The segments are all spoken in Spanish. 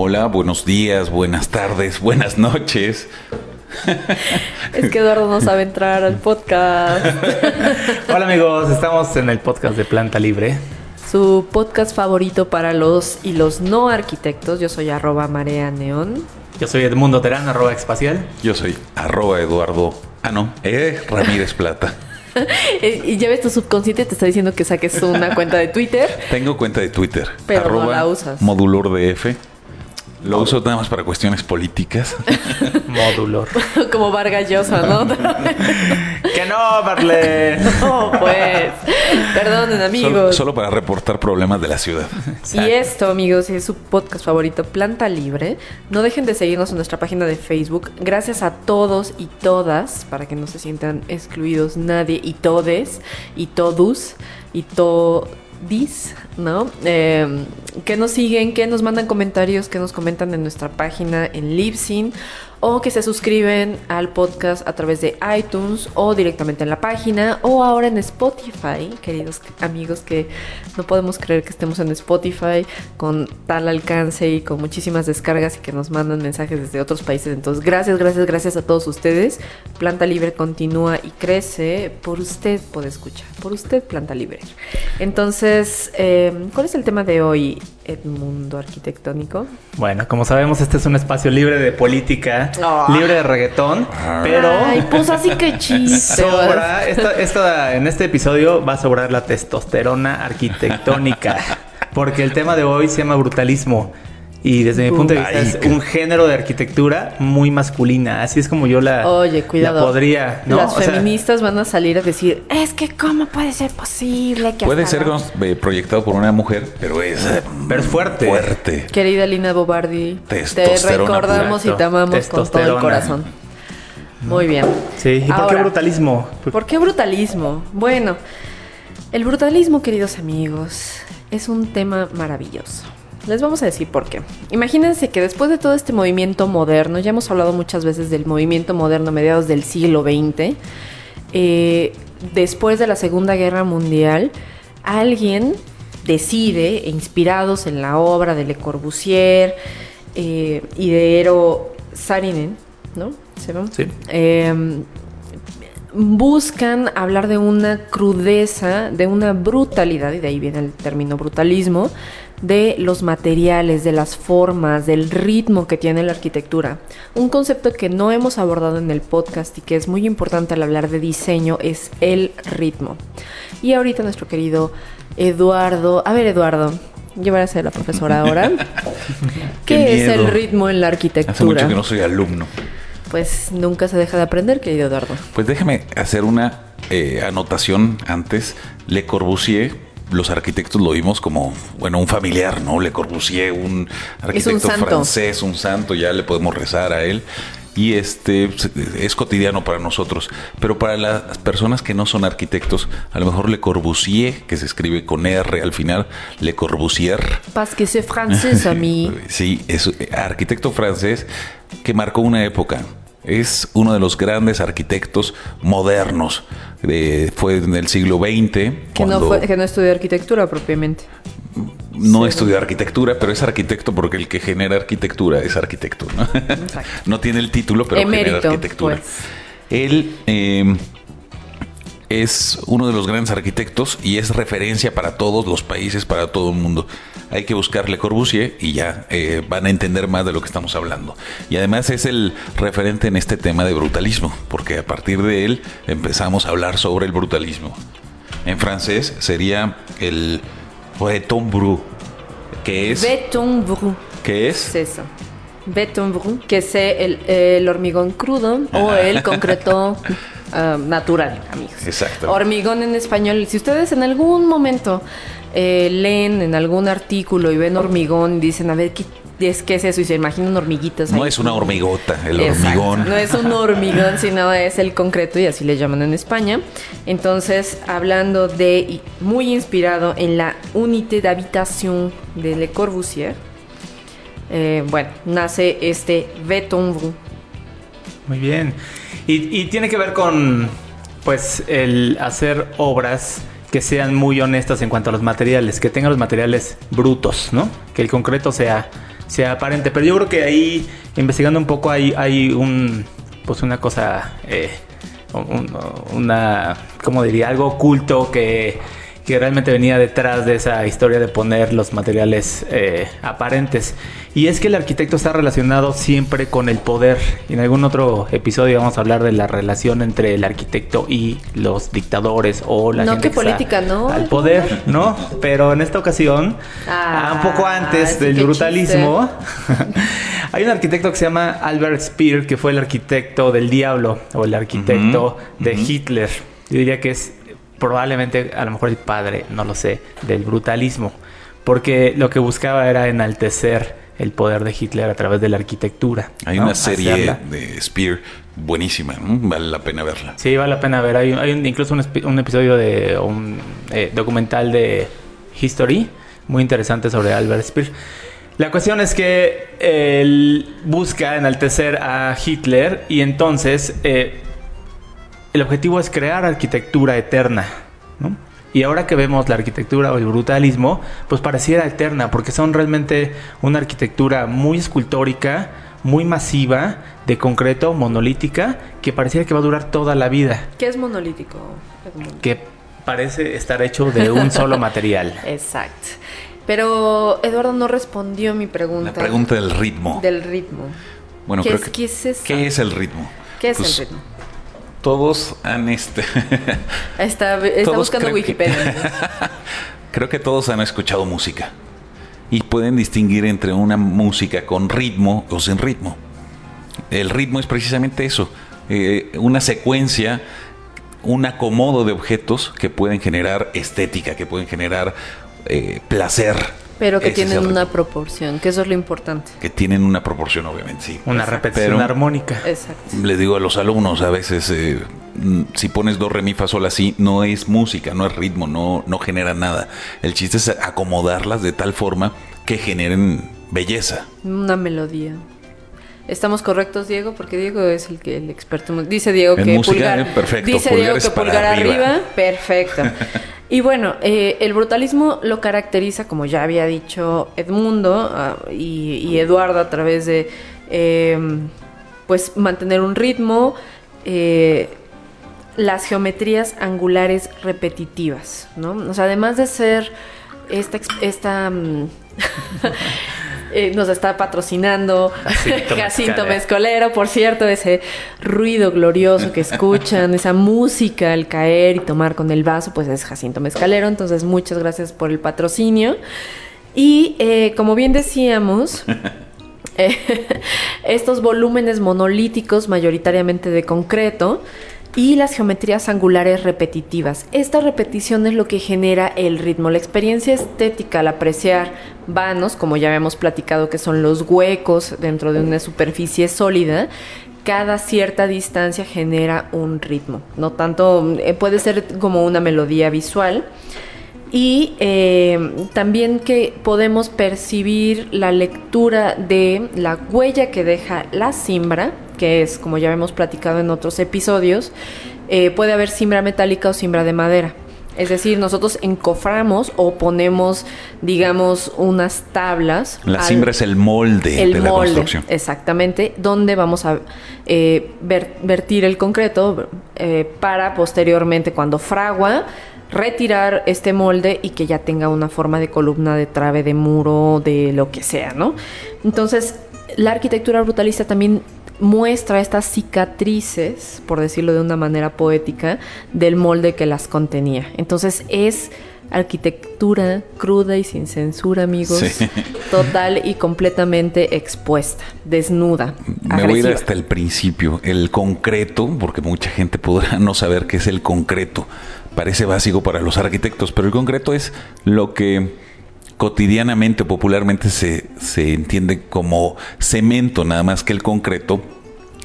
Hola, buenos días, buenas tardes, buenas noches. Es que Eduardo no sabe entrar al podcast. Hola amigos, estamos en el podcast de Planta Libre. Su podcast favorito para los y los no arquitectos. Yo soy arroba marea neón. Yo soy Edmundo Terán, arroba espacial. Yo soy arroba Eduardo. Ah, no, eh, Ramírez Plata. y ya ves, tu subconsciente te está diciendo que saques una cuenta de Twitter. Tengo cuenta de Twitter. Pero no la usas. Modulor DF. Lo uso nada más para cuestiones políticas. Módulo. Como Vargas Llosa, ¿no? que no, Marle. no, pues. Perdonen, amigos. Solo, solo, para reportar problemas de la ciudad. Y esto, amigos, es su podcast favorito, Planta Libre. No dejen de seguirnos en nuestra página de Facebook. Gracias a todos y todas, para que no se sientan excluidos nadie, y todes, y todos, y to dis, ¿no? Eh, que nos siguen, que nos mandan comentarios, que nos comentan en nuestra página en Libsyn o que se suscriben al podcast a través de iTunes o directamente en la página o ahora en Spotify, queridos amigos que no podemos creer que estemos en Spotify con tal alcance y con muchísimas descargas y que nos mandan mensajes desde otros países. Entonces, gracias, gracias, gracias a todos ustedes. Planta Libre continúa y crece por usted, puede escuchar, por usted Planta Libre. Entonces, eh, ¿cuál es el tema de hoy, Edmundo Arquitectónico? Bueno, como sabemos, este es un espacio libre de política Oh. libre de reggaetón, pero... Ay, pues así que chiste. Sobra, en este episodio va a sobrar la testosterona arquitectónica, porque el tema de hoy se llama brutalismo. Y desde mi punto de vista es un género de arquitectura muy masculina. Así es como yo la, Oye, cuidado. podría. ¿no? Las feministas van a salir a decir, es que cómo puede ser posible que... Puede ser eh, proyectado por una mujer, pero es... Eh, pero es fuerte. Fuerte. Querida Lina Bobardi, te recordamos y te amamos con todo el corazón. Muy bien. Sí, ¿y por qué brutalismo? ¿Por qué brutalismo? Bueno, el brutalismo, queridos amigos, es un tema maravilloso. Les vamos a decir por qué. Imagínense que después de todo este movimiento moderno, ya hemos hablado muchas veces del movimiento moderno a mediados del siglo XX, eh, después de la Segunda Guerra Mundial, alguien decide, inspirados en la obra de Le Corbusier eh, y de Eero Saarinen, ¿no? Sí. Em, buscan hablar de una crudeza, de una brutalidad, y de ahí viene el término brutalismo, de los materiales, de las formas, del ritmo que tiene la arquitectura. Un concepto que no hemos abordado en el podcast y que es muy importante al hablar de diseño es el ritmo. Y ahorita nuestro querido Eduardo, a ver Eduardo, yo voy a ser la profesora ahora. ¿Qué, es el ritmo en la arquitectura? Hace mucho que no soy alumno. Pues nunca se deja de aprender, querido Eduardo. Pues déjeme hacer una eh, anotación antes. Le Corbusier los arquitectos lo vimos como, bueno, un familiar, ¿no? Le Corbusier, un arquitecto francés, un santo, ya le podemos rezar a él. Y este es cotidiano para nosotros. Pero para las personas que no son arquitectos, a lo mejor Le Corbusier, que se escribe con R al final, Le Corbusier. Parce que c'est francés a mí. sí, es arquitecto francés que marcó una época es uno de los grandes arquitectos modernos. fue en el siglo XX. Que, no que no estudió arquitectura propiamente. No estudió arquitectura, pero es arquitecto porque el que genera arquitectura es arquitecto. No, no tiene el título, pero genera arquitectura. Pues. Él eh, es uno de los grandes arquitectos y es referencia para todos los países, para todo el mundo. Hay que buscarle Corbusier y ya eh, van a entender más de lo que estamos hablando. Y además es el referente en este tema de brutalismo, porque a partir de él empezamos a hablar sobre el brutalismo. En francés sería el Breton Bru, que es... Breton Bru. ¿Qué es? Es eso. Beton brun, que es el, hormigón crudo o el concreto ah, natural, amigos. Exacto. Hormigón en español. Si ustedes en algún momento eh, leen en algún artículo y ven hormigón y dicen, a ver, ¿qué es que es eso y se imaginan hormiguitas. No es una hormigota, el hormigón. No es un hormigón, sino es el concreto y así le llaman en España. Entonces, hablando de, muy inspirado en la Unité d'Habitation de Le Corbusier, eh, bueno, nace este Beton Muy bien. Y, tiene que ver con, pues, el hacer obras que sean muy honestas en cuanto a los materiales, que tengan los materiales brutos, ¿no? Que el concreto sea sea aparente. Pero yo creo que ahí, investigando un poco, hay, hay un, pues una cosa, eh, una, ¿cómo diría? Algo oculto que que realmente venía detrás de esa historia de poner los materiales eh, aparentes. Y es que el arquitecto está relacionado siempre con el poder. Y en algún otro episodio vamos a hablar de la relación entre el arquitecto y los dictadores o la no, que política, ¿no? Al poder, ¿no? Pero en esta ocasión, ah, un poco antes del brutalismo, hay un arquitecto que se llama Albert Speer, que fue el arquitecto del diablo o el arquitecto de Hitler. Yo diría que es probablemente a lo mejor el padre, no lo sé, del brutalismo, porque lo que buscaba era enaltecer el poder de Hitler a través de la arquitectura. Hay una serie de Spear buenísima, vale la pena verla. Sí, vale la pena ver. Hay, incluso un, episodio de un eh, documental de History muy interesante sobre Albert Speer. La cuestión es que él busca enaltecer a Hitler y entonces eh, el objetivo es crear arquitectura eterna, ¿no? Y ahora que vemos la arquitectura o el brutalismo, pues pareciera eterna, porque son realmente una arquitectura muy escultórica, muy masiva, de concreto, monolítica, que pareciera que va a durar toda la vida. ¿Qué es monolítico? Que parece estar hecho de un solo material. Exacto. Pero Eduardo no respondió mi pregunta. La pregunta del ritmo. Del ritmo. Bueno, ¿Qué creo es, que, ¿qué es, ¿qué es el ritmo? ¿Qué es el Pues, ritmo? Todos han este. Está, buscando creo que- Wikipedia. Creo que todos han escuchado música y pueden distinguir entre una música con ritmo o sin ritmo. El ritmo es precisamente eso, eh, una secuencia, un acomodo de objetos que pueden generar estética, que pueden generar eh, placer. Pero que tienen una proporción, que eso es lo importante. Que tienen una proporción, obviamente, sí. Una repetición Pero- armónica. Exacto. Les digo a los alumnos a veces, eh, mm, si pones do, re, mi, fa, sol así, no es música, no es ritmo, no, no genera nada. El chiste es acomodarlas de tal forma que generen belleza. Una melodía. ¿Estamos correctos, Diego? Porque Diego es el que el experto. Dice Diego En que música, pulgar. eh, perfecto, Dice Diego pulgares que pulgar arriba. arriba. Perfecto. Y bueno, eh, el brutalismo lo caracteriza, como ya había dicho Edmundo ah, y, y Eduardo, a través de eh, pues mantener un ritmo, eh, las geometrías angulares repetitivas, ¿no? O sea, además de ser esta, esta mm, eh, nos está patrocinando Jacinto. Mezcolero, por cierto, ese ruido glorioso que escuchan, esa música al caer y tomar con el vaso, pues es Jacinto Mezcalero. Entonces, muchas gracias por el patrocinio. Y eh, como bien decíamos, eh, estos volúmenes monolíticos, mayoritariamente de concreto, y las geometrías angulares repetitivas. Esta repetición es lo que genera el ritmo. La experiencia estética al apreciar vanos, como ya habíamos platicado que son los huecos dentro de una superficie sólida, cada cierta distancia genera un ritmo. No tanto, eh, puede ser como una melodía visual. Y eh, también que podemos percibir la lectura de la huella que deja la cimbra, que es, como ya hemos platicado en otros episodios, eh, puede haber cimbra metálica o cimbra de madera. Es decir, nosotros encoframos o ponemos, digamos, unas tablas. La al- cimbra es el molde el de la molde, construcción. exactamente, donde vamos a eh, ver- vertir el concreto eh, para posteriormente, cuando fragua, retirar este molde y que ya tenga una forma de columna, de trave, de muro, de lo que sea, ¿no? Entonces, la arquitectura brutalista también muestra estas cicatrices, por decirlo de una manera poética, del molde que las contenía. Entonces es arquitectura cruda y sin censura, amigos. Total y completamente expuesta, desnuda. Me voy a ir hasta el principio. El concreto, porque mucha gente podrá no saber qué es el concreto. Parece básico para los arquitectos, pero el concreto es lo que cotidianamente o popularmente se, se entiende como cemento, nada más que el concreto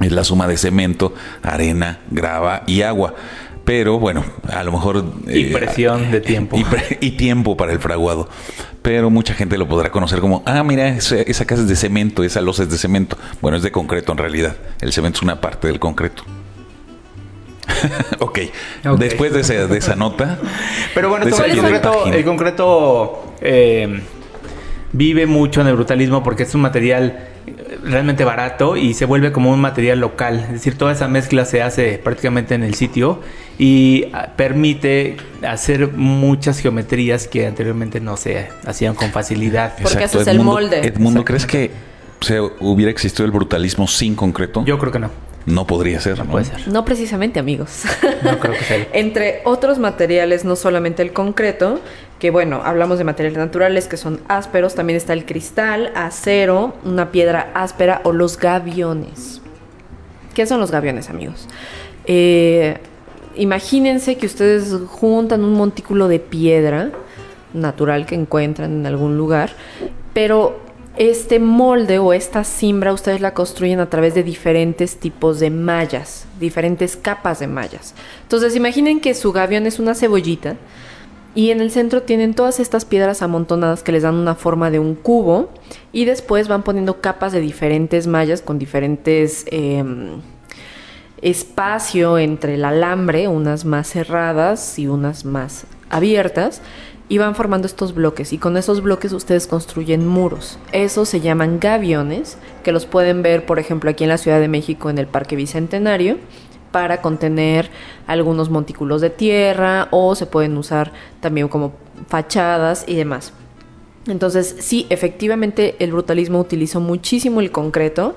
es la suma de cemento, arena, grava y agua. Pero bueno, a lo mejor... Y eh, presión de tiempo. Y, tiempo para el fraguado. Pero mucha gente lo podrá conocer como, ah, mira, esa, casa es de cemento, esa losa es de cemento. Bueno, es de concreto en realidad. El cemento es una parte del concreto. okay. ok. Después de esa, de esa nota. Pero bueno, el concreto, el concreto eh, vive mucho en el brutalismo porque es un material realmente barato y se vuelve como un material local. Es decir, toda esa mezcla se hace prácticamente en el sitio y ah, permite hacer muchas geometrías que anteriormente no se hacían con facilidad. Porque ese es el molde. Edmundo, ¿crees que se hubiera existido el brutalismo sin concreto? Yo creo que no. No podría ser. No, puede ser. No precisamente, amigos. No creo que sea. Entre otros materiales, no solamente el concreto, que bueno, hablamos de materiales naturales que son ásperos, también está el cristal, acero, una piedra áspera o los gaviones. ¿Qué son los gaviones, amigos? Eh, imagínense que ustedes juntan un montículo de piedra natural que encuentran en algún lugar, pero este molde o esta simbra ustedes la construyen a través de diferentes tipos de mallas, diferentes capas de mallas. Entonces imaginen que su gavión es una cebollita y en el centro tienen todas estas piedras amontonadas que les dan una forma de un cubo y después van poniendo capas de diferentes mallas con diferentes em, espacio entre el alambre, unas más cerradas y unas más abiertas y van formando estos bloques y con esos bloques ustedes construyen muros. Esos se llaman gaviones, que los pueden ver por ejemplo aquí en la Ciudad de México en el Parque Bicentenario para contener algunos montículos de tierra o se pueden usar también como fachadas y demás. Entonces, sí, efectivamente el brutalismo utilizó muchísimo el concreto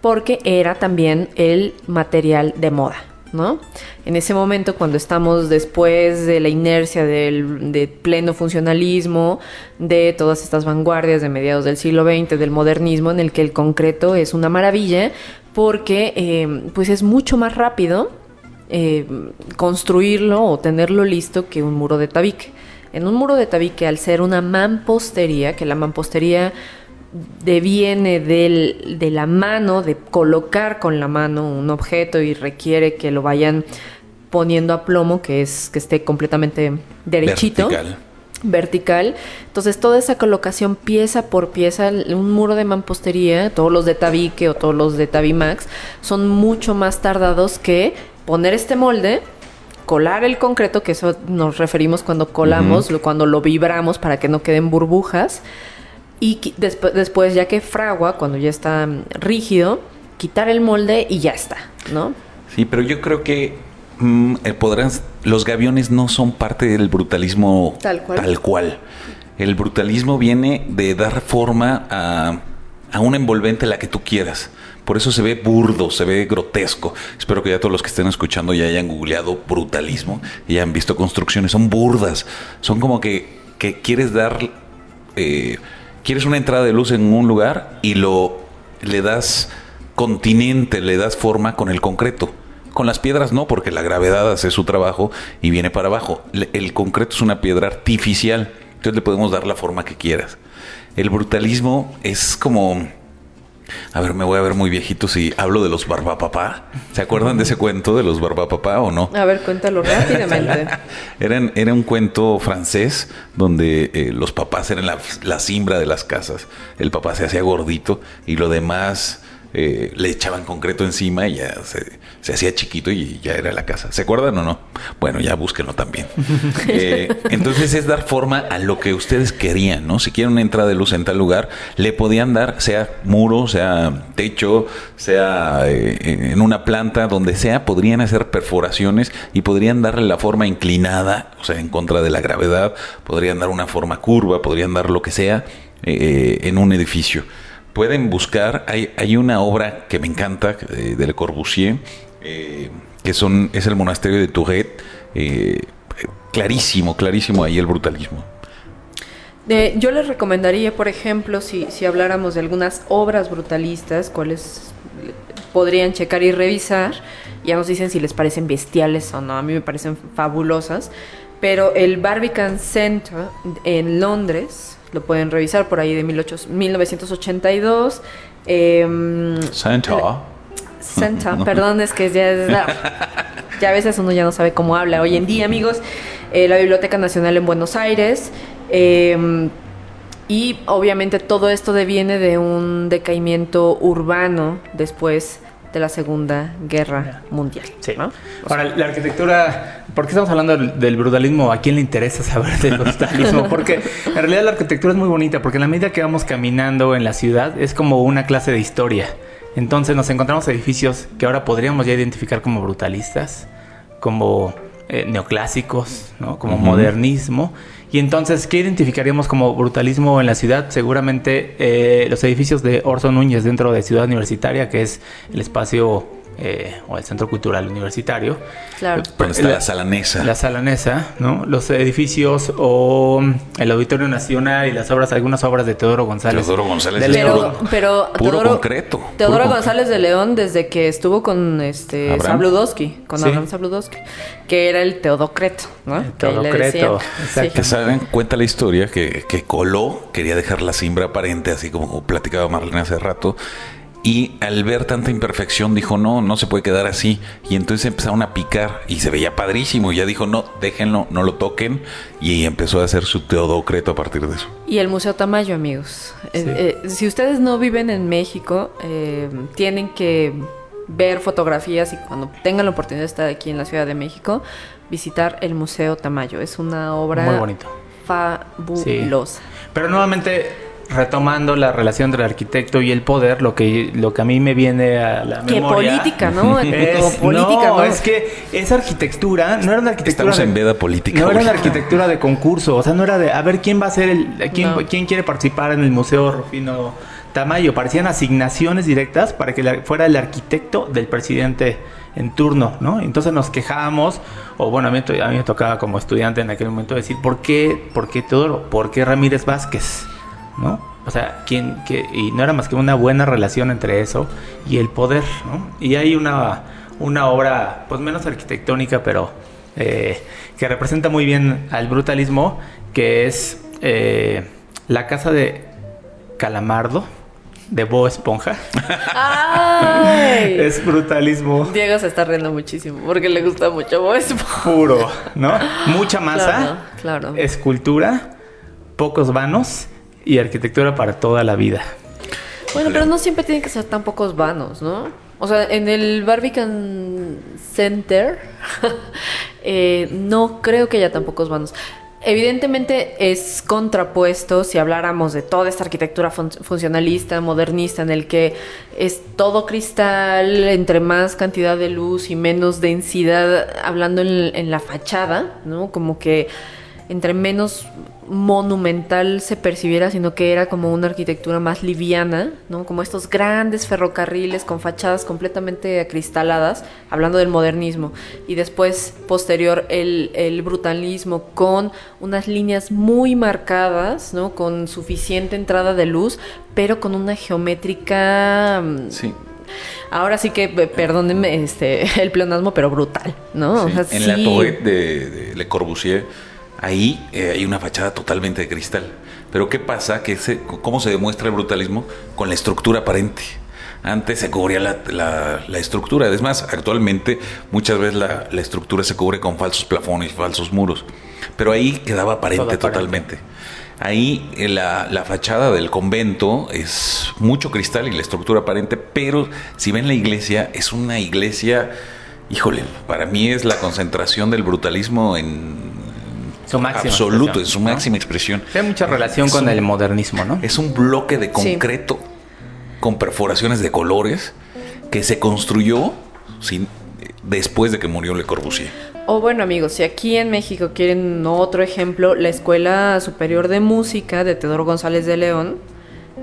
porque era también el material de moda. ¿No? En ese momento, cuando estamos después de la inercia del pleno funcionalismo, de todas estas vanguardias de mediados del siglo XX, del modernismo, en el que el concreto es una maravilla, porque eh, pues es mucho más rápido eh, construirlo o tenerlo listo que un muro de tabique. En un muro de tabique, al ser una mampostería, que la mampostería deviene del, de la mano, de colocar con la mano un objeto y requiere que lo vayan poniendo a plomo, que es que esté completamente derechito. Vertical. Vertical. Entonces, toda esa colocación pieza por pieza, un muro de mampostería, todos los de Tabique o todos los de Tabimax, son mucho más tardados que poner este molde, colar el concreto, que eso nos referimos cuando colamos, cuando lo vibramos para que no queden burbujas y después, ya que fragua, cuando ya está mm, rígido, quitar el molde y ya está, ¿no? Sí, pero yo creo que mm, eh, podrán, los gaviones no son parte del brutalismo tal cual. El brutalismo viene de dar forma a, a una envolvente la que tú quieras. Por eso se ve burdo, se ve grotesco. Espero que ya todos los que estén escuchando ya hayan googleado brutalismo y hayan visto construcciones. Son burdas. Son como que, que quieres dar eh, quieres una entrada de luz en un lugar y lo le das continente, le das forma con el concreto. Con las piedras no, porque la gravedad hace su trabajo y viene para abajo. El concreto es una piedra artificial, entonces le podemos dar la forma que quieras. El brutalismo es como a ver, me voy a ver muy viejito si hablo de los barbapapá. ¿Se acuerdan de ese cuento de los barbapapá o no? A ver, cuéntalo rápidamente. era un cuento francés donde eh, los papás eran la, la simbra de las casas. El papá se hacía gordito y lo demás eh, le echaban concreto encima y ya se, hacía chiquito y ya era la casa. ¿Se acuerdan o no? Bueno, ya búsquenlo también. Eh, entonces es dar forma a lo que ustedes querían, ¿no? Si quieren una entrada de luz en tal lugar, le podían dar, sea muro, sea techo, sea eh, en una planta, donde sea, podrían hacer perforaciones y podrían darle la forma inclinada, o sea, en contra de la gravedad, podrían dar una forma curva, podrían dar lo que sea en un edificio pueden buscar, hay, hay una obra que me encanta eh, de Le Corbusier, eh, que son, es el monasterio de Tourette, eh, clarísimo, clarísimo ahí el brutalismo. yo les recomendaría, por ejemplo, si, si habláramos de algunas obras brutalistas, cuáles podrían checar y revisar. Ya nos dicen si les parecen bestiales o no. A mí me parecen fabulosas. Pero el Barbican Center en Londres, lo pueden revisar por ahí de 1982. Eh, Center, perdón, es que ya, ya a veces uno ya no sabe cómo habla. Hoy en día, amigos, eh, la Biblioteca Nacional en Buenos Aires. Eh, y obviamente todo esto deviene de un decaimiento urbano después de la Segunda Guerra Mundial. Sí. Ahora, la arquitectura, ¿por qué estamos hablando del, brutalismo? ¿A quién le interesa saber del brutalismo? Porque en realidad la arquitectura es muy bonita, porque en la medida que vamos caminando en la ciudad es como una clase de historia. Entonces nos encontramos edificios que ahora podríamos ya identificar como brutalistas, como eh, neoclásicos, ¿no? como modernismo. Y entonces, ¿qué identificaríamos como brutalismo en la ciudad? Seguramente eh, los edificios de Orson Núñez dentro de Ciudad Universitaria, que es el espacio eh, o el Centro Cultural Universitario. Claro. Donde está la, Salanesa. La Salanesa, ¿no? Los edificios o el Auditorio Nacional y las obras, algunas obras de Teodoro González. Teodoro González de León. Pero, puro Teodoro, concreto. Teodoro González de León desde que estuvo con este Sabludowski, con Abraham Sabludowski, que era el Teodocreto, ¿no? El Teodocreto, exacto. Que saben, cuenta la historia que, que Coló quería dejar la simbra aparente, así como platicaba Marlene hace rato, y al ver tanta imperfección dijo, no, no se puede quedar así. Y entonces empezaron a picar y se veía padrísimo. Y ya dijo, no, déjenlo, no lo toquen. Y empezó a hacer su teodocreto a partir de eso. Y el Museo Tamayo, amigos. Eh, eh, si ustedes no viven en México, eh, tienen que ver fotografías y cuando tengan la oportunidad de estar aquí en la Ciudad de México, visitar el Museo Tamayo. Es una obra Muy bonito. fabulosa. Pero nuevamente retomando la relación entre el arquitecto y el poder, lo que, lo que a mí me viene a la que memoria... política, ¿no? Es, política, no, es que esa arquitectura no era una arquitectura... Estamos en veda política. No era una arquitectura de concurso, o sea, no era de, a ver, ¿quién va a ser el... ¿Quién, ¿quién quiere participar en el Museo Rufino Tamayo? Parecían asignaciones directas para que fuera el arquitecto del presidente en turno, ¿no? Entonces nos quejábamos, o bueno, a mí, a mí me tocaba como estudiante en aquel momento decir, ¿por qué, por qué Teodoro? ¿Por qué Ramírez Vázquez? ¿No? O sea, ¿quién, qué? y no era más que una buena relación entre eso y el poder, ¿no? Y hay una, una obra, pues menos arquitectónica, pero eh, que representa muy bien al brutalismo, que es eh, la casa de Calamardo, de Bo Esponja. es brutalismo. Diego se está riendo muchísimo porque le gusta mucho Bo Esponja. Puro, ¿no? Mucha masa, claro. escultura, pocos vanos y arquitectura para toda la vida. Bueno, pero no siempre tienen que ser tan pocos vanos, ¿no? O sea, en el Barbican Center eh, no creo que haya tan pocos vanos. Evidentemente es contrapuesto si habláramos de toda esta arquitectura funcionalista, modernista, en el que es todo cristal, entre más cantidad de luz y menos densidad, hablando en, en la fachada, ¿no? Como que entre menos monumental se percibiera, sino que era como una arquitectura más liviana, ¿no? Como estos grandes ferrocarriles con fachadas completamente acristaladas, hablando del modernismo, y después, posterior, el, el brutalismo con unas líneas muy marcadas, ¿no? Con suficiente entrada de luz, pero con una geométrica... Mm, sí. Ahora sí que, perdónenme, este, el pleonasmo, pero brutal, ¿no? en la torre de Le Corbusier Ahí eh, hay una fachada totalmente de cristal. Pero ¿qué pasa? Que ¿Cómo se demuestra el brutalismo? Con la estructura aparente. Antes se cubría la, estructura. Es más, actualmente muchas veces la, estructura se cubre con falsos plafones, falsos muros. Pero ahí quedaba aparente, totalmente. Ahí eh, la, la, fachada del convento es mucho cristal y la estructura aparente, pero si ven la iglesia, es una iglesia, híjole, para mí es la concentración del brutalismo en su máxima absoluto, es su máxima expresión. Tiene mucha relación con el modernismo, ¿no? Es un bloque de concreto con perforaciones de colores que se construyó sin, después de que murió Le Corbusier. O bueno amigos, si aquí en México quieren otro ejemplo, la Escuela Superior de Música de Teodoro González de León,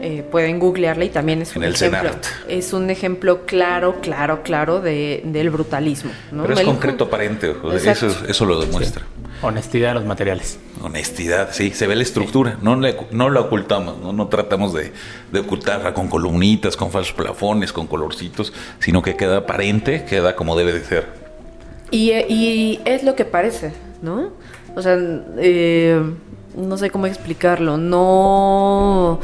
eh, pueden googlearla y también es un ejemplo. Es un ejemplo claro, claro, claro de, del brutalismo. Pero es concreto, aparente, eso, eso lo demuestra. Honestidad de los materiales. Honestidad, sí, se ve la estructura, no, no la ocultamos, no, no tratamos de, de, ocultarla con columnitas, con falsos plafones, con colorcitos, sino que queda aparente, queda como debe de ser. Y, y es lo que parece, ¿no? O sea, eh, no sé cómo explicarlo, no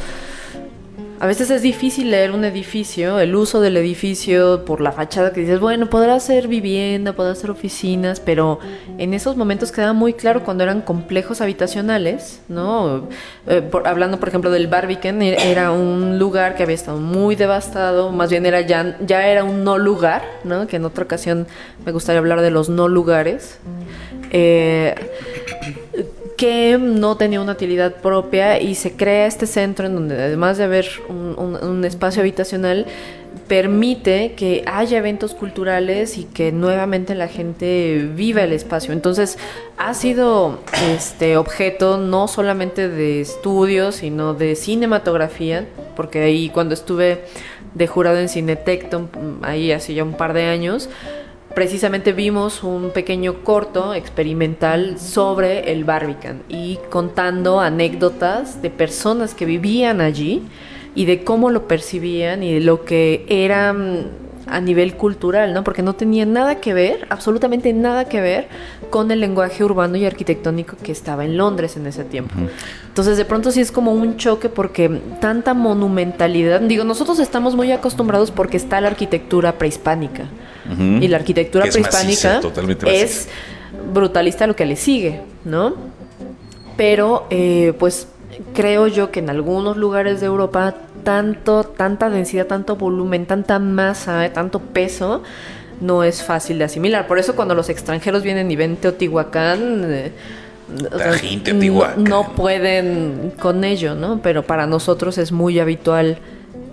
a veces es difícil leer un edificio, el uso del edificio por la fachada que dices, bueno, podrá ser vivienda, podrá ser oficinas, pero en esos momentos quedaba muy claro cuando eran complejos habitacionales, ¿no? Eh, hablando, por ejemplo, del Barbican, e-, era un lugar que había estado muy devastado, más bien era ya, ya era un no lugar, ¿no? Que en otra ocasión me gustaría hablar de los no lugares. Eh, que no tenía una utilidad propia y se crea este centro en donde además de haber un, espacio habitacional, permite que haya eventos culturales y que nuevamente la gente viva el espacio. Entonces, ha sido este objeto no solamente de estudios, sino de cinematografía, porque ahí cuando estuve de jurado en Cinetecton, ahí hace ya un par de años, precisamente vimos un pequeño corto experimental sobre el Barbican y contando anécdotas de personas que vivían allí y de cómo lo percibían y de lo que era mm, a nivel cultural, ¿no? Porque no tenía nada que ver, absolutamente nada que ver con el lenguaje urbano y arquitectónico que estaba en Londres en ese tiempo. Entonces, de pronto sí es como un choque porque tanta monumentalidad, digo, nosotros estamos muy acostumbrados porque está la arquitectura prehispánica. Y la arquitectura prehispánica es brutalista lo que le sigue, ¿no? Pero, eh, pues, creo yo que en algunos lugares de Europa tanto, tanta densidad, tanto volumen, tanta masa, tanto peso, no es fácil de asimilar. Por eso cuando los extranjeros vienen y ven Teotihuacán, eh, no, pueden con ello, ¿no? Pero para nosotros es muy habitual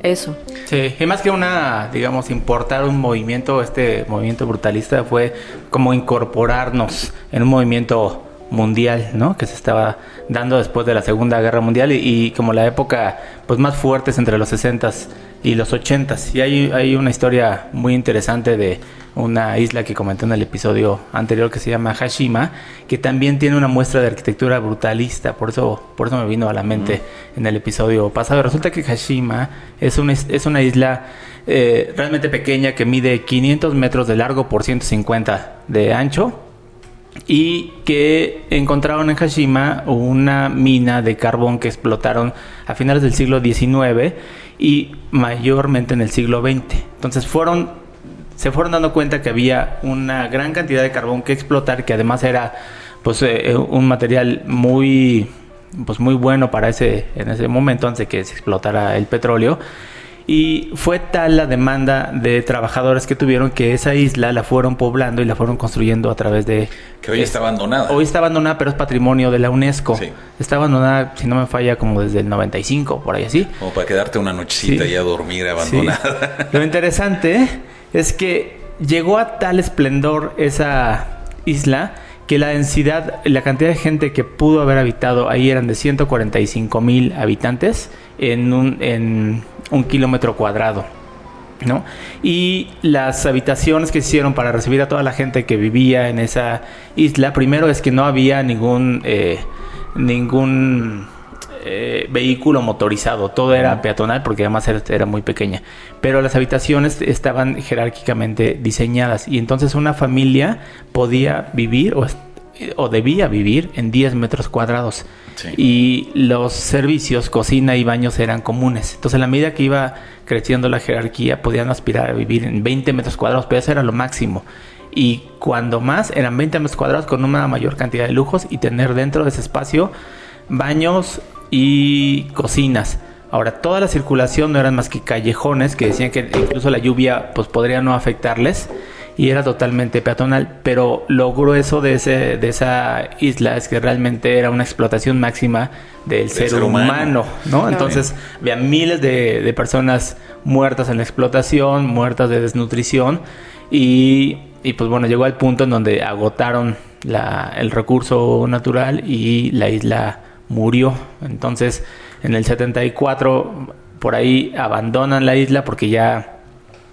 eso. Sí, y más que una, digamos, importar un movimiento, este movimiento brutalista fue como incorporarnos en un movimiento mundial, ¿no? Que se estaba dando después de la Segunda Guerra Mundial y, como la época pues más fuertes entre los 60s y los 80s. Y hay, hay una historia muy interesante de una isla que comenté en el episodio anterior que se llama Hashima, que también tiene una muestra de arquitectura brutalista, por eso, por eso me vino a la mente en el episodio pasado. Resulta que Hashima es una, es una isla eh, realmente pequeña que mide 500 metros de largo por 150 de ancho y que encontraron en Hashima una mina de carbón que explotaron a finales del siglo XIX y mayormente en el siglo XX. Entonces fueron se fueron dando cuenta que había una gran cantidad de carbón que explotar, que además era pues eh, un material muy pues muy bueno para ese en ese momento antes de que se explotara el petróleo y fue tal la demanda de trabajadores que tuvieron que esa isla la fueron poblando y la fueron construyendo a través de... Que hoy está abandonada. Hoy está abandonada, pero es patrimonio de la UNESCO. Sí. Está abandonada, si no me falla, como desde el 95, por ahí así. Como para quedarte una nochecita y a dormir abandonada. Lo interesante es que llegó a tal esplendor esa isla que la densidad, la cantidad de gente que pudo haber habitado ahí eran de 145 mil habitantes en un, en un kilómetro cuadrado. ¿no? Y las habitaciones que hicieron para recibir a toda la gente que vivía en esa isla, primero es que no había ningún, eh, ningún eh, vehículo motorizado, todo era peatonal porque además era, muy pequeña, pero las habitaciones estaban jerárquicamente diseñadas y entonces una familia podía vivir o, o debía vivir en 10 metros cuadrados. Y los servicios, cocina y baños eran comunes. Entonces, a la medida que iba creciendo la jerarquía, podían aspirar a vivir en 20 metros cuadrados, pero eso era lo máximo. Y cuando más, eran 20 metros cuadrados con una mayor cantidad de lujos y tener dentro de ese espacio baños y cocinas. Ahora, toda la circulación no eran más que callejones que decían que incluso la lluvia pues, podría no afectarles y era totalmente peatonal, pero lo grueso de, ese, de esa isla es que realmente era una explotación máxima del ser, humano, ¿no? Entonces había miles de, personas muertas en la explotación, muertas de desnutrición y, y pues bueno, llegó al punto en donde agotaron la, el recurso natural y la isla murió. Entonces, en el 74 por ahí abandonan la isla porque ya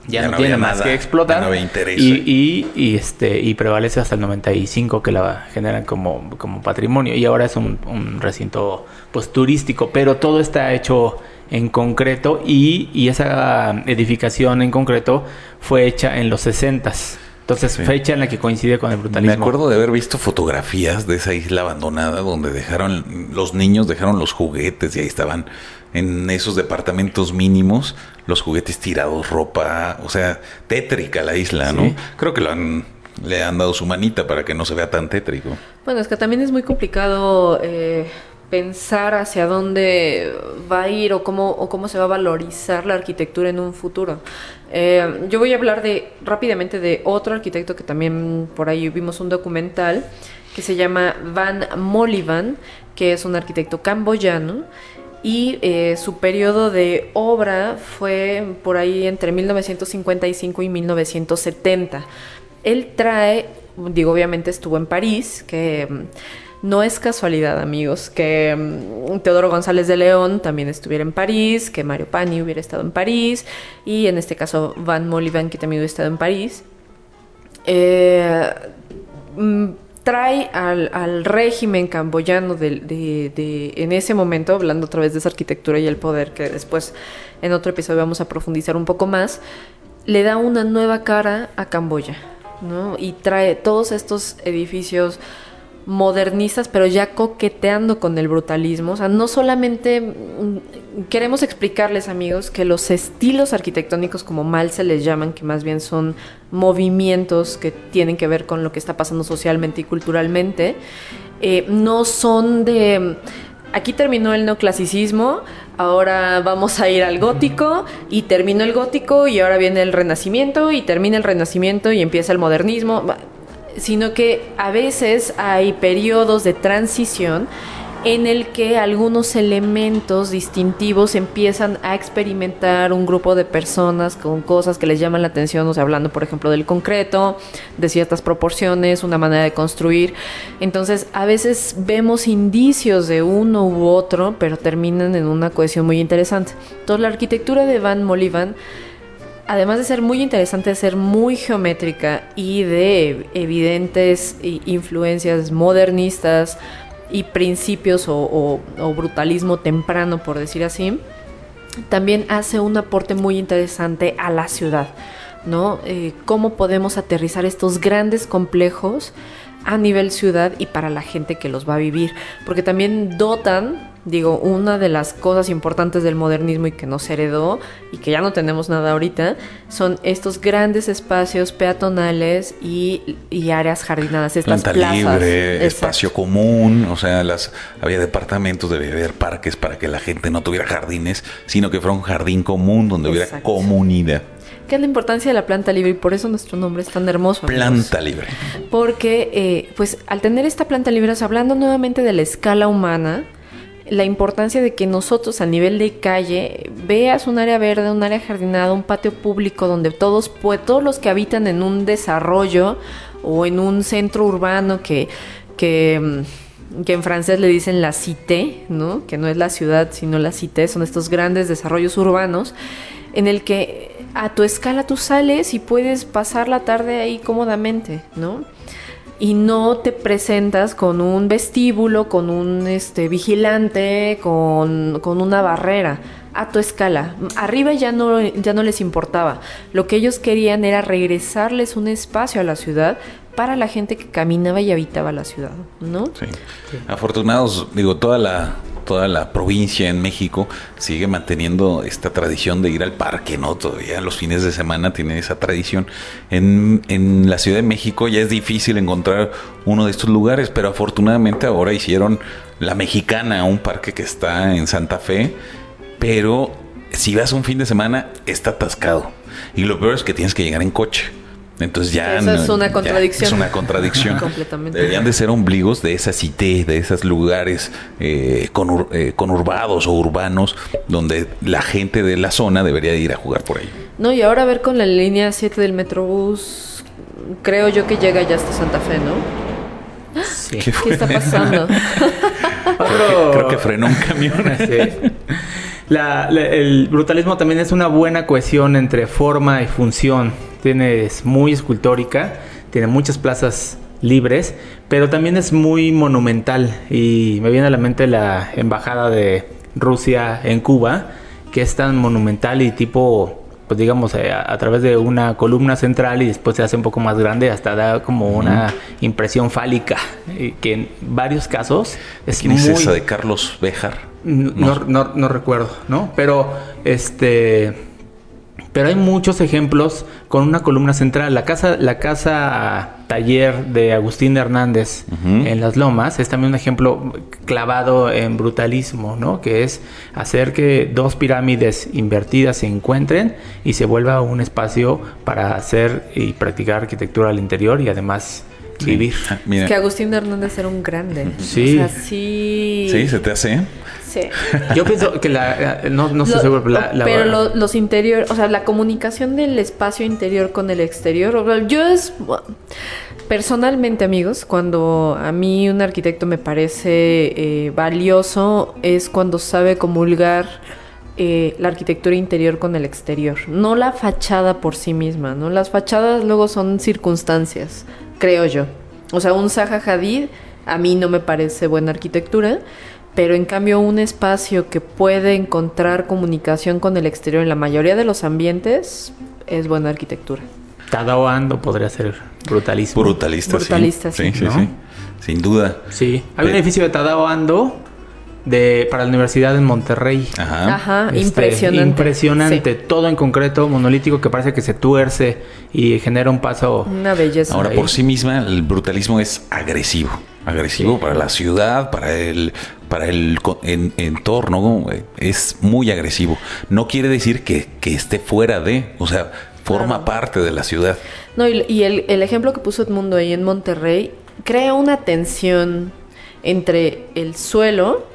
ya, no, tiene más que explotar. no interés. Y, y, este, y prevalece hasta el 95 que la generan como, como patrimonio. Y ahora es un, un, recinto pues turístico, pero todo está hecho en concreto y, y esa edificación en concreto fue hecha en los 60 entonces, fecha en la que coincide con el brutalismo. Me acuerdo de haber visto fotografías de esa isla abandonada donde dejaron, los niños dejaron los juguetes y ahí estaban en esos departamentos mínimos, los juguetes tirados, ropa, o sea, tétrica la isla, ¿no? Creo que lo han, le han dado su manita para que no se vea tan tétrico. Bueno, es que también es muy complicado eh, pensar hacia dónde va a ir o cómo, o cómo se va a valorizar la arquitectura en un futuro. Eh, yo voy a hablar de rápidamente de otro arquitecto que también por ahí vimos un documental que se llama Van Molivan, que es un arquitecto camboyano y eh, su periodo de obra fue por ahí entre 1955 y 1970. Él trae, digo, obviamente estuvo en París, que no es casualidad, amigos, que mm, Teodoro González de León también estuviera en París, que Mario Pani hubiera estado en París, y en este caso Van Molivan, que también hubiera estado en París. Eh, mm, trae al, régimen camboyano de, en ese momento, hablando otra vez de esa arquitectura y el poder, que después en otro episodio vamos a profundizar un poco más, le da una nueva cara a Camboya, ¿no? Y trae todos estos edificios modernistas, pero ya coqueteando con el brutalismo. O sea, no solamente mm, queremos explicarles, amigos, que los estilos arquitectónicos, como mal se les llaman, que más bien son movimientos que tienen que ver con lo que está pasando socialmente y culturalmente, eh, no son de aquí terminó el neoclasicismo, ahora vamos a ir al gótico y terminó el gótico y ahora viene el renacimiento y termina el renacimiento y empieza el modernismo sino que a veces hay periodos de transición en el que algunos elementos distintivos empiezan a experimentar un grupo de personas con cosas que les llaman la atención, o sea, hablando por ejemplo del concreto, de ciertas proporciones, una manera de construir. Entonces, a veces vemos indicios de uno u otro, pero terminan en una cohesión muy interesante. Entonces, la arquitectura de Van Molivan además de ser muy interesante, de ser muy geométrica y de evidentes influencias modernistas y principios o, brutalismo temprano, por decir así, también hace un aporte muy interesante a la ciudad, ¿no? Eh, cómo podemos aterrizar estos grandes complejos a nivel ciudad y para la gente que los va a vivir, porque también dotan Digo, una de las cosas importantes del modernismo y que nos heredó y que ya no tenemos nada ahorita son estos grandes espacios peatonales y, áreas jardinadas, estas Planta libre, espacio común, o sea, las había departamentos, debe haber parques para que la gente no tuviera jardines, sino que fuera un jardín común donde hubiera comunidad. ¿Qué es la importancia de la planta libre y por eso nuestro nombre es tan hermoso. Planta libre. Porque, eh, pues, al tener esta planta libre, hablando nuevamente de la escala humana, la importancia de que nosotros a nivel de calle veas un área verde, un área jardinada, un patio público donde todos, todos los que habitan en un desarrollo o en un centro urbano que, que, mm, que en francés le dicen la cité, ¿no? que no es la ciudad sino la cité, son estos grandes desarrollos urbanos en el que a tu escala tú sales y puedes pasar la tarde ahí cómodamente, ¿no? Y no te presentas con un vestíbulo, con un este, vigilante, con, una barrera a tu escala. Arriba ya no, ya no les importaba. Lo que ellos querían era regresarles un espacio a la ciudad para la gente que caminaba y habitaba la ciudad, ¿no? Sí. Afortunados, digo, toda la toda la provincia en México sigue manteniendo esta tradición de ir al parque, ¿no? Todavía los fines de semana tiene esa tradición. En, en la Ciudad de México ya es difícil encontrar uno de estos lugares, pero afortunadamente ahora hicieron la Mexicana, un parque que está en Santa Fe, pero si vas un fin de semana está atascado. Y lo peor es que tienes que llegar en coche. Entonces ya Eso es una contradicción. es una contradicción. Completamente. Deberían de ser ombligos de esa cité, de esos lugares eh, eh, conurbados o urbanos donde la gente de la zona debería ir a jugar por ahí. No, y ahora a ver con la línea 7 del Metrobús, creo yo que llega ya hasta Santa Fe, ¿no? Sí. ¿Qué, está pasando? creo, que, frenó un camión. el brutalismo también es una buena cohesión entre forma y función. Tiene, es muy escultórica, tiene muchas plazas libres, pero también es muy monumental. Y me viene a la mente la embajada de Rusia en Cuba, que es tan monumental y tipo pues digamos, eh, a, través de una columna central y después se hace un poco más grande, hasta da como una impresión fálica, que en varios casos es ¿Quién es esa de Carlos Bejar? No, no, no, recuerdo, ¿no? Pero este pero hay muchos ejemplos con una columna central. La casa, la casa taller de Agustín Hernández en Las Lomas es también un ejemplo clavado en brutalismo, ¿no? Que es hacer que dos pirámides invertidas se encuentren y se vuelva un espacio para hacer y practicar arquitectura al interior y además vivir. Ah, es que Agustín Hernández era un grande. Sí. sí. Sí, se te hace. Yo pienso que la. No, no estoy seguro. pero los interiores. O sea, la comunicación del espacio interior con el exterior. Yo es. Personalmente, amigos, cuando a mí un arquitecto me parece eh, valioso, es cuando sabe comulgar. Eh, la arquitectura interior con el exterior, no la fachada por sí misma, ¿no? Las fachadas luego son circunstancias, creo yo. O sea, un Zaha Hadid a mí no me parece buena arquitectura, pero en cambio un espacio que puede encontrar comunicación con el exterior en la mayoría de los ambientes es buena arquitectura. Tadao Ando podría ser brutalismo. Brutalista, Brutalista sí. Sí, sí, Sin duda. Sí. Hay un edificio de Tadao Ando de, para la universidad en Monterrey. Ajá. Ajá este, impresionante. Impresionante. Todo en concreto, monolítico, que parece que se tuerce y genera un paso. Una belleza. Ahora, por sí misma, el brutalismo es agresivo. Agresivo para la ciudad, para el, para el entorno, es muy agresivo. No quiere decir que, esté fuera de, o sea, forma parte de la ciudad. No, y, el, el, ejemplo que puso Edmundo ahí en Monterrey crea una tensión entre el suelo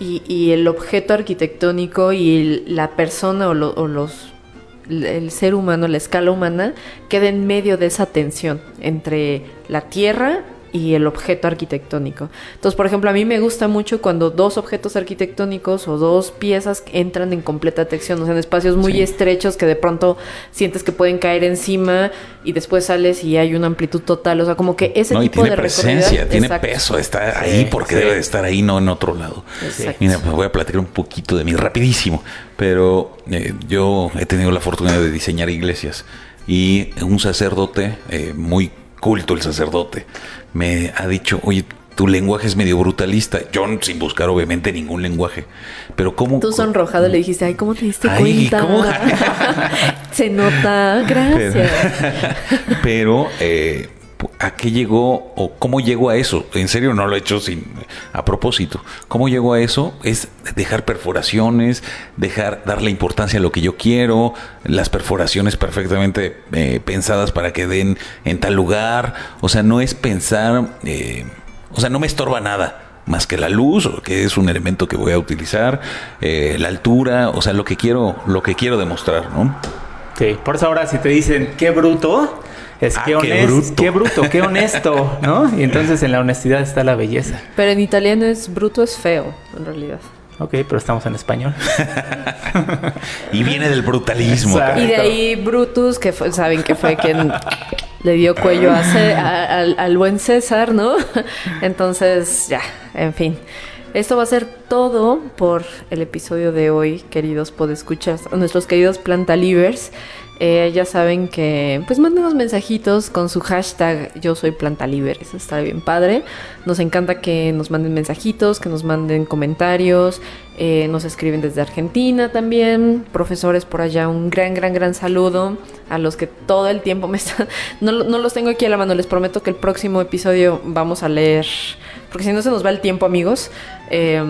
y, el objeto arquitectónico y la persona o, o los el ser humano, la escala humana, queda en medio de esa tensión entre la tierra y el objeto arquitectónico. Entonces, por ejemplo, a mí me gusta mucho cuando dos objetos arquitectónicos o dos piezas entran en completa tensión, o sea, en espacios muy estrechos que de pronto sientes que pueden caer encima y después sales y hay una amplitud total, o sea, como que ese tipo tiene presencia, tiene peso, está ahí porque debe de estar ahí, no en otro lado. Mira, pues voy a platicar un poquito de mí rapidísimo, pero eh, yo he tenido la fortuna de diseñar iglesias y un sacerdote eh, muy culto el sacerdote, me ha dicho, oye, tu lenguaje es medio brutalista. Yo sin buscar obviamente ningún lenguaje. Pero cómo... Tú sonrojado le dijiste, ay, ¿cómo te diste cuenta? Se nota, gracias. Pero, eh, ¿a qué llegó o cómo llegó a eso? En serio, no lo he hecho sin a propósito. ¿Cómo llegó a eso? Es dejar perforaciones, dejar darle importancia a lo que yo quiero, las perforaciones perfectamente eh, pensadas para que den en tal lugar. O sea, no es pensar, eh, o sea, no me estorba nada más que la luz, que es un elemento que voy a utilizar, eh, la altura, o sea, lo que quiero, lo que quiero demostrar, ¿no? Sí, por eso ahora si te dicen qué bruto, es ah, que qué, bruto. qué bruto, qué honesto, ¿no? Y entonces en la honestidad está la belleza. Pero en italiano es bruto es feo, en realidad. Ok, pero estamos en español. y viene del brutalismo. Y de ahí Brutus, que saben que fue quien le dio cuello a, al buen César, ¿no? Entonces, ya, en fin. Esto va a ser todo por el episodio de hoy, queridos podescuchas, nuestros queridos plantalivers. Eh, ya saben que, pues mándenos mensajitos con su hashtag Yo soy Planta. Eso está bien padre. Nos encanta que nos manden mensajitos, que nos manden comentarios. Eh, nos escriben desde Argentina también. Profesores por allá, un gran, gran, gran saludo a los que todo el tiempo me están. No, no los tengo aquí a la mano. Les prometo que el próximo episodio vamos a leer. Porque si no se nos va el tiempo, amigos. Eh,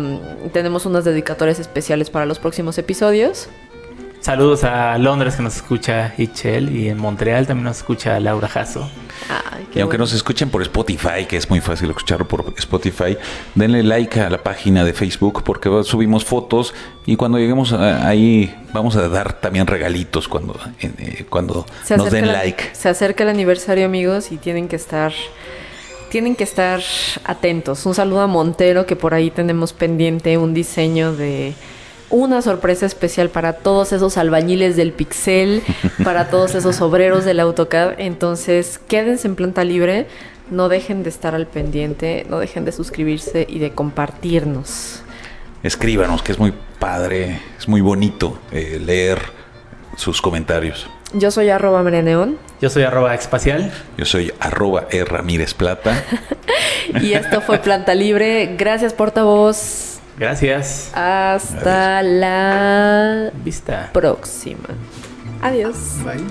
tenemos unas dedicatorias especiales para los próximos episodios. Saludos a Londres que nos escucha Ichel y en Montreal también nos escucha Laura Jasso. y aunque nos escuchen por Spotify, que es muy fácil escucharlo por Spotify, denle like a la página de Facebook porque subimos fotos y cuando lleguemos ahí vamos a dar también regalitos cuando, eh, cuando nos den like. Se acerca el aniversario amigos y tienen que estar tienen que estar atentos. Un saludo a Montero que por ahí tenemos pendiente un diseño de una sorpresa especial para todos esos albañiles del Pixel, para todos esos obreros del AutoCAD. Entonces, quédense en planta libre, no dejen de estar al pendiente, no dejen de suscribirse y de compartirnos. Escríbanos, que es muy padre, es muy bonito eh, leer sus comentarios. Yo soy arroba Mereneón. Yo soy arroba Expacial. Yo soy arroba E. Ramírez Plata. y esto fue Planta Libre. Gracias, portavoz. Gracias. Hasta la vista próxima. Adiós. Bye.